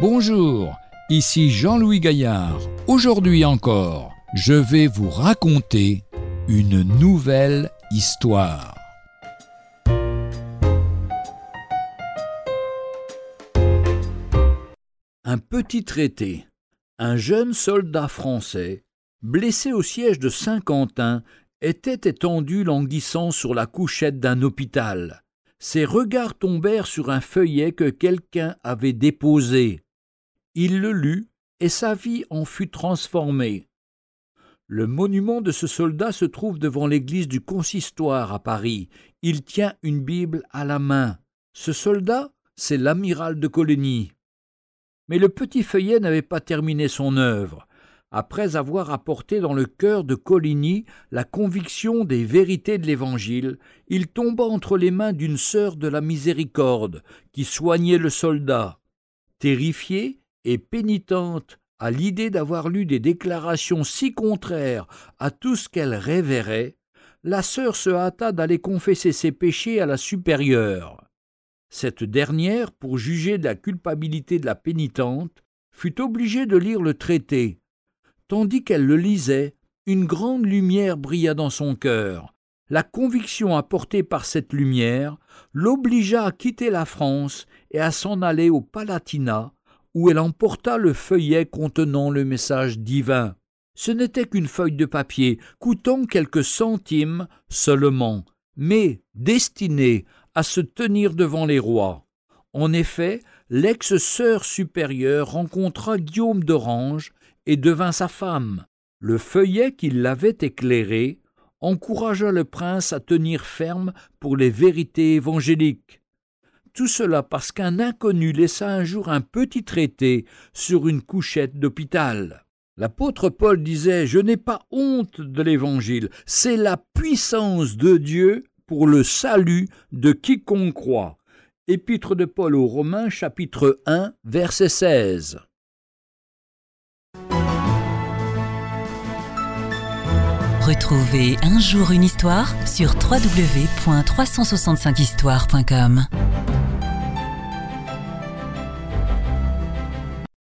Bonjour, ici Jean-Louis Gaillard. Aujourd'hui encore, je vais vous raconter une nouvelle histoire. Un petit traité. Un jeune soldat français, blessé au siège de Saint-Quentin, était étendu languissant sur la couchette d'un hôpital. Ses regards tombèrent sur un feuillet que quelqu'un avait déposé. Il le lut, et sa vie en fut transformée. Le monument de ce soldat se trouve devant l'église du consistoire à Paris. Il tient une Bible à la main. Ce soldat, c'est l'amiral de Coligny. Mais le petit feuillet n'avait pas terminé son œuvre. Après avoir apporté dans le cœur de Coligny la conviction des vérités de l'Évangile, il tomba entre les mains d'une sœur de la miséricorde qui soignait le soldat. Terrifiée, et pénitente à l'idée d'avoir lu des déclarations si contraires à tout ce qu'elle révérait, la sœur se hâta d'aller confesser ses péchés à la supérieure. Cette dernière, pour juger de la culpabilité de la pénitente, fut obligée de lire le traité. Tandis qu'elle le lisait, une grande lumière brilla dans son cœur. La conviction apportée par cette lumière l'obligea à quitter la France et à s'en aller au Palatinat, où elle emporta le feuillet contenant le message divin. Ce n'était qu'une feuille de papier, coûtant quelques centimes seulement, mais destinée à se tenir devant les rois. En effet, l'ex-sœur supérieure rencontra Guillaume d'Orange et devint sa femme. Le feuillet qui l'avait éclairé encouragea le prince à tenir ferme pour les vérités évangéliques. Tout cela parce qu'un inconnu laissa un jour un petit traité sur une couchette d'hôpital. L'apôtre Paul disait Je n'ai pas honte de l'Évangile, c'est la puissance de Dieu pour le salut de quiconque croit. Épître de Paul aux Romains, chapitre 1, verset 16. Retrouvez un jour une histoire sur www.365histoire.com.